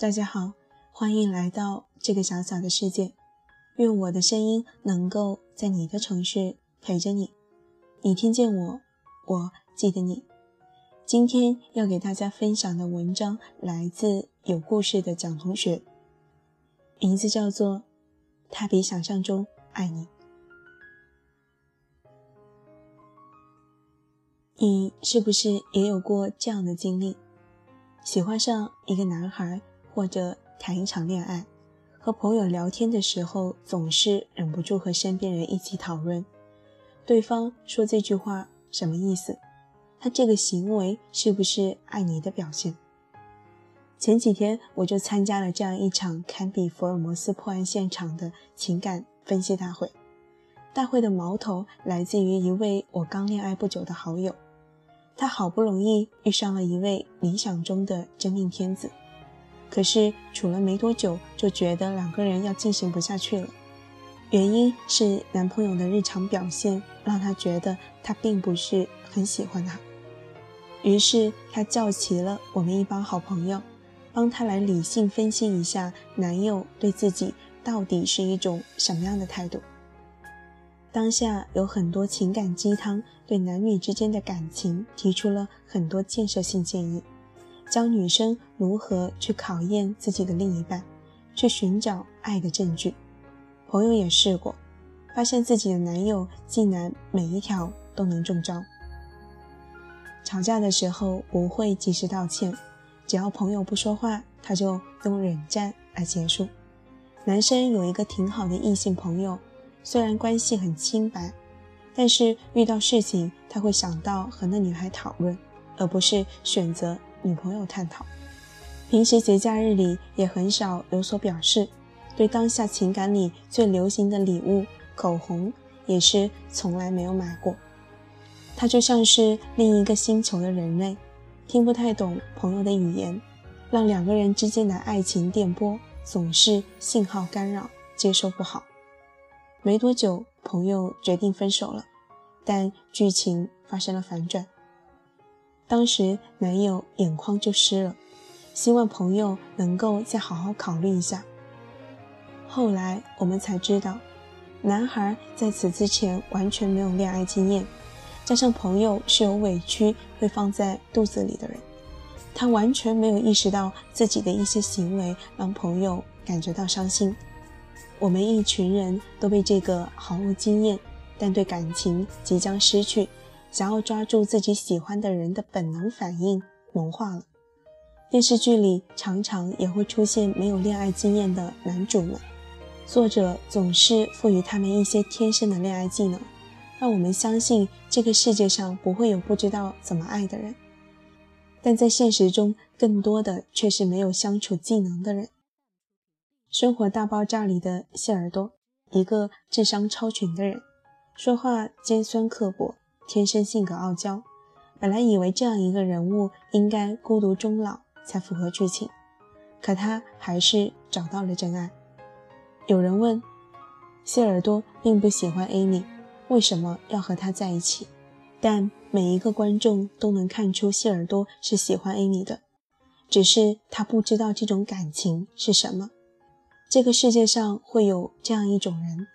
大家好，欢迎来到这个小小的世界。愿我的声音能够在你的城市陪着你。你听见我，我记得你。今天要给大家分享的文章来自有故事的蒋同学，名字叫做《他比想象中爱你》。你是不是也有过这样的经历？喜欢上一个男孩，或者谈一场恋爱，和朋友聊天的时候，总是忍不住和身边人一起讨论，对方说这句话什么意思？他这个行为是不是爱你的表现？前几天我就参加了这样一场堪比福尔摩斯破案现场的情感分析大会。大会的矛头来自于一位我刚恋爱不久的好友。他好不容易遇上了一位理想中的真命天子，可是处了没多久，就觉得两个人要进行不下去了。原因是男朋友的日常表现让她觉得他并不是很喜欢他。于是他叫齐了我们一帮好朋友，帮他来理性分析一下男友对自己到底是一种什么样的态度。当下有很多情感鸡汤，对男女之间的感情提出了很多建设性建议，教女生如何去考验自己的另一半，去寻找爱的证据。朋友也试过，发现自己的男友竟然每一条都能中招。吵架的时候不会及时道歉，只要朋友不说话，他就用冷战来结束。男生有一个挺好的异性朋友。虽然关系很清白，但是遇到事情他会想到和那女孩讨论，而不是选择女朋友探讨。平时节假日里也很少有所表示，对当下情感里最流行的礼物口红也是从来没有买过。他就像是另一个星球的人类，听不太懂朋友的语言，让两个人之间的爱情电波总是信号干扰，接收不好。没多久，朋友决定分手了，但剧情发生了反转。当时男友眼眶就湿了，希望朋友能够再好好考虑一下。后来我们才知道，男孩在此之前完全没有恋爱经验，加上朋友是有委屈会放在肚子里的人，他完全没有意识到自己的一些行为让朋友感觉到伤心。我们一群人都被这个毫无经验，但对感情即将失去，想要抓住自己喜欢的人的本能反应萌化了。电视剧里常常也会出现没有恋爱经验的男主们，作者总是赋予他们一些天生的恋爱技能，让我们相信这个世界上不会有不知道怎么爱的人。但在现实中，更多的却是没有相处技能的人。《生活大爆炸》里的谢耳朵，一个智商超群的人，说话尖酸刻薄，天生性格傲娇。本来以为这样一个人物应该孤独终老才符合剧情，可他还是找到了真爱。有人问，谢耳朵并不喜欢 Amy，为什么要和他在一起？但每一个观众都能看出谢耳朵是喜欢 Amy 的，只是他不知道这种感情是什么。这个世界上会有这样一种人，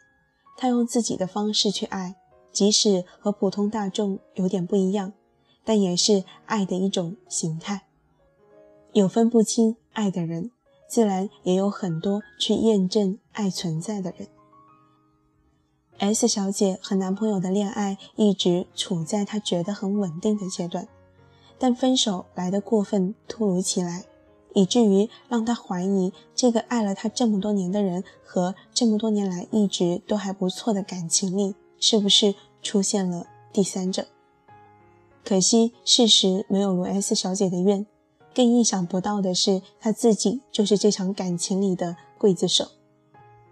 他用自己的方式去爱，即使和普通大众有点不一样，但也是爱的一种形态。有分不清爱的人，自然也有很多去验证爱存在的人。S 小姐和男朋友的恋爱一直处在她觉得很稳定的阶段，但分手来得过分突如其来。以至于让他怀疑，这个爱了他这么多年的人和这么多年来一直都还不错的感情里，是不是出现了第三者？可惜事实没有如 S 小姐的愿，更意想不到的是，她自己就是这场感情里的刽子手。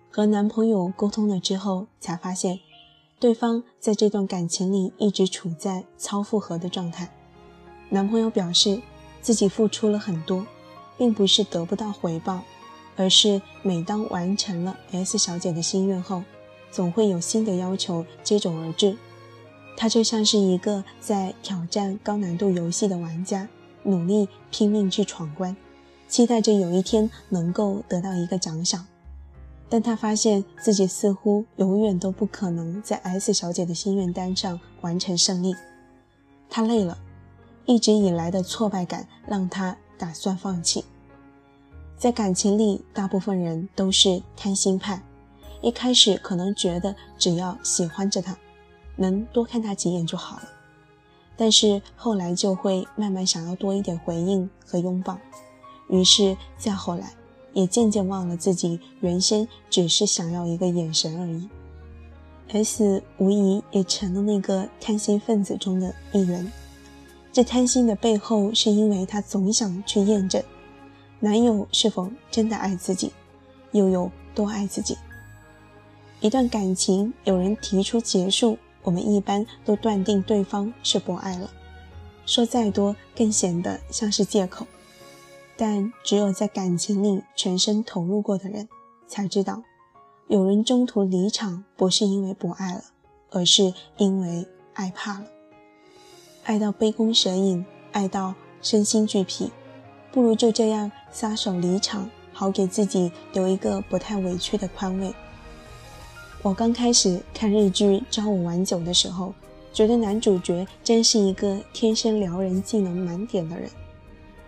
和男朋友沟通了之后，才发现，对方在这段感情里一直处在超负荷的状态。男朋友表示，自己付出了很多。并不是得不到回报，而是每当完成了 S 小姐的心愿后，总会有新的要求接踵而至。他就像是一个在挑战高难度游戏的玩家，努力拼命去闯关，期待着有一天能够得到一个奖赏。但他发现自己似乎永远都不可能在 S 小姐的心愿单上完成胜利。他累了，一直以来的挫败感让他打算放弃。在感情里，大部分人都是贪心派，一开始可能觉得只要喜欢着他，能多看他几眼就好了。但是后来就会慢慢想要多一点回应和拥抱，于是再后来。也渐渐忘了自己原先只是想要一个眼神而已。S 无疑也成了那个贪心分子中的一员。这贪心的背后，是因为他总想去验证男友是否真的爱自己，又有多爱自己。一段感情有人提出结束，我们一般都断定对方是不爱了，说再多更显得像是借口。但只有在感情里全身投入过的人，才知道，有人中途离场不是因为不爱了，而是因为爱怕了。爱到杯弓蛇影，爱到身心俱疲，不如就这样撒手离场，好给自己留一个不太委屈的宽慰。我刚开始看日剧《朝五晚九》的时候，觉得男主角真是一个天生撩人技能满点的人。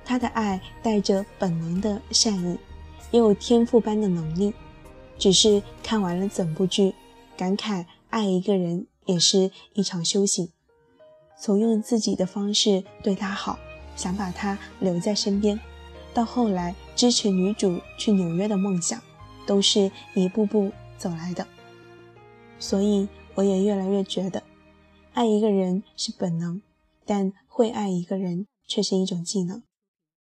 他的爱带着本能的善意，也有天赋般的能力。只是看完了整部剧，感慨爱一个人也是一场修行。从用自己的方式对他好，想把他留在身边，到后来支持女主去纽约的梦想，都是一步步走来的。所以我也越来越觉得，爱一个人是本能，但会爱一个人却是一种技能。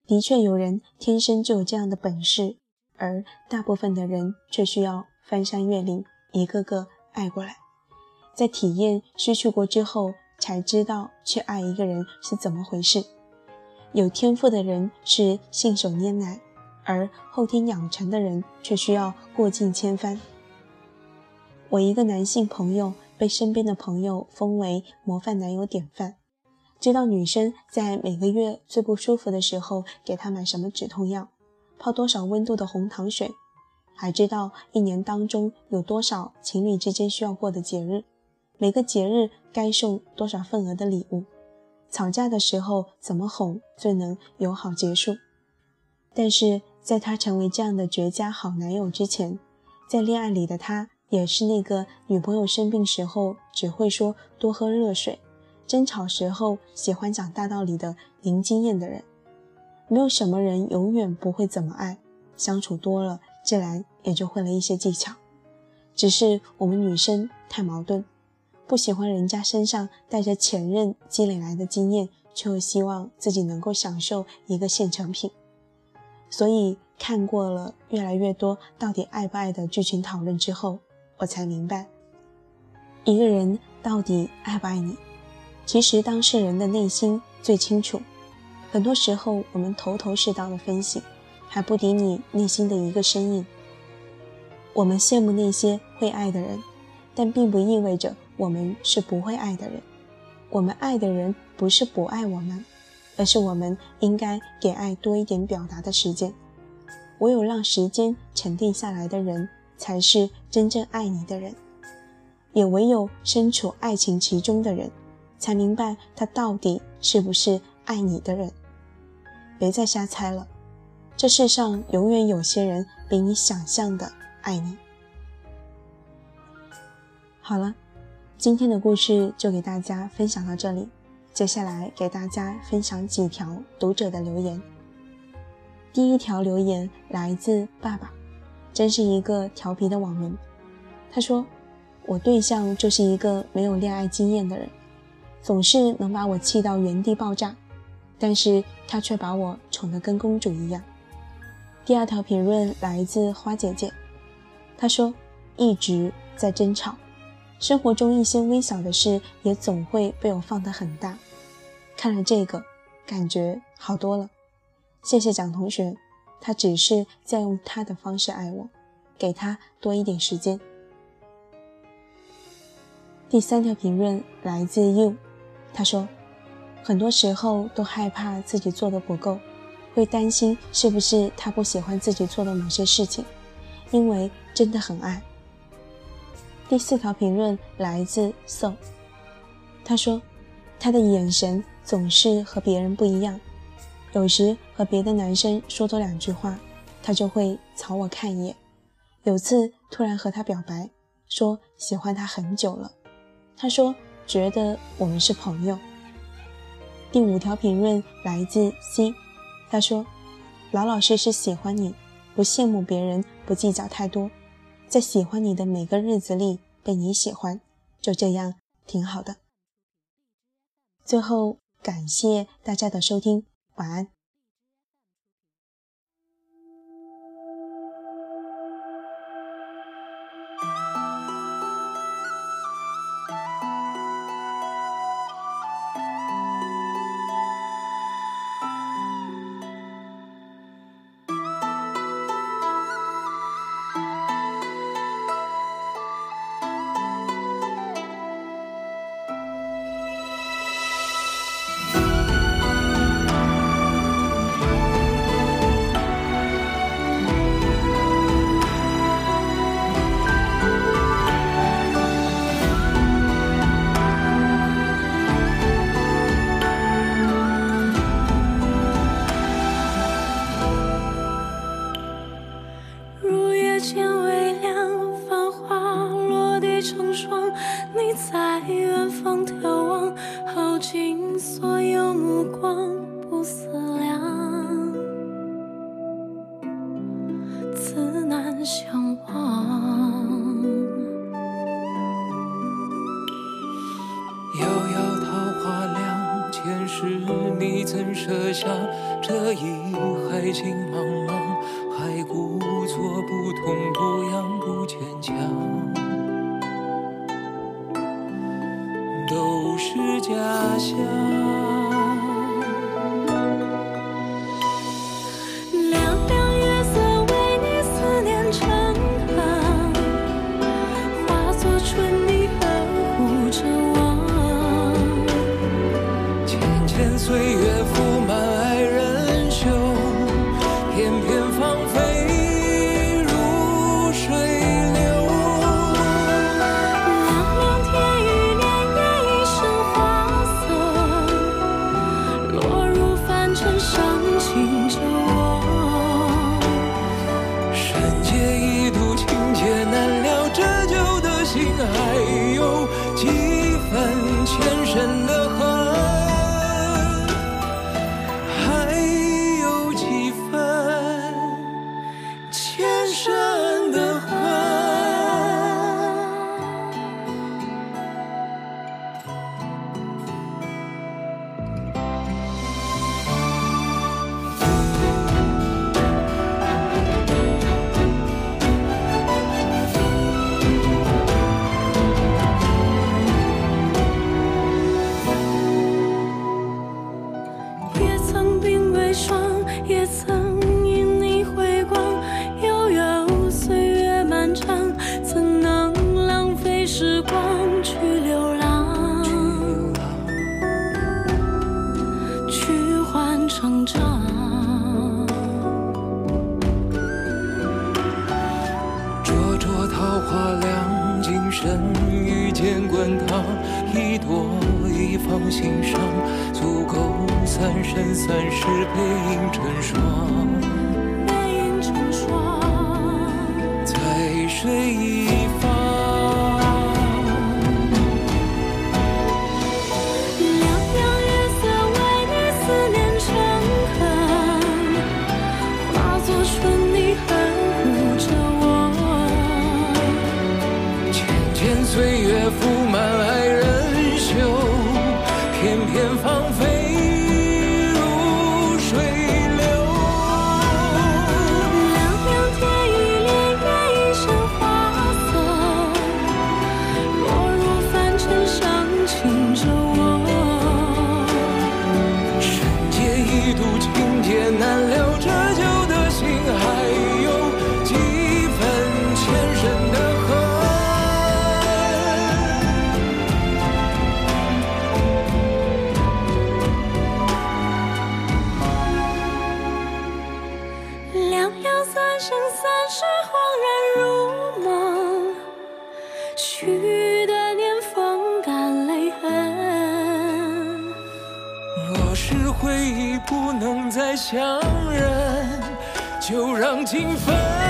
的确有人天生就有这样的本事，而大部分的人却需要翻山越岭，一个个爱过来，在体验失去过之后，才知道去爱一个人是怎么回事。有天赋的人是信手拈来，而后天养成的人却需要过尽千帆。我一个男性朋友被身边的朋友封为模范男友典范。知道女生在每个月最不舒服的时候给她买什么止痛药，泡多少温度的红糖水，还知道一年当中有多少情侣之间需要过的节日，每个节日该送多少份额的礼物，吵架的时候怎么哄最能友好结束。但是在他成为这样的绝佳好男友之前，在恋爱里的他也是那个女朋友生病时候只会说多喝热水。争吵时候喜欢讲大道理的零经验的人，没有什么人永远不会怎么爱，相处多了自然也就会了一些技巧。只是我们女生太矛盾，不喜欢人家身上带着前任积累来的经验，却又希望自己能够享受一个现成品。所以看过了越来越多到底爱不爱的剧情讨论之后，我才明白，一个人到底爱不爱你。其实当事人的内心最清楚，很多时候我们头头是道的分析，还不敌你内心的一个声音。我们羡慕那些会爱的人，但并不意味着我们是不会爱的人。我们爱的人不是不爱我们，而是我们应该给爱多一点表达的时间。唯有让时间沉淀下来的人，才是真正爱你的人。也唯有身处爱情其中的人。才明白他到底是不是爱你的人。别再瞎猜了，这世上永远有些人比你想象的爱你。好了，今天的故事就给大家分享到这里。接下来给大家分享几条读者的留言。第一条留言来自爸爸，真是一个调皮的网民。他说：“我对象就是一个没有恋爱经验的人。”总是能把我气到原地爆炸，但是他却把我宠得跟公主一样。第二条评论来自花姐姐，她说一直在争吵，生活中一些微小的事也总会被我放得很大。看了这个，感觉好多了。谢谢蒋同学，他只是在用他的方式爱我，给他多一点时间。第三条评论来自 you。他说：“很多时候都害怕自己做的不够，会担心是不是他不喜欢自己做的某些事情，因为真的很爱。第四条评论来自 So，他说，他的眼神总是和别人不一样，有时和别的男生说多两句话，他就会朝我看一眼。有次突然和他表白，说喜欢他很久了，他说觉得我们是朋友。第五条评论来自 C，他说，老老实实喜欢你，不羡慕别人，不计较太多。在喜欢你的每个日子里被你喜欢，就这样挺好的。最后感谢大家的收听，晚安。你在远方眺望，耗尽所有目光，不思量，自难相忘。遥遥桃花凉，前世你怎舍下这一海情茫？都是假象。假象。放心上，足够三生三世背影成双。背影成双，在水一就让情分。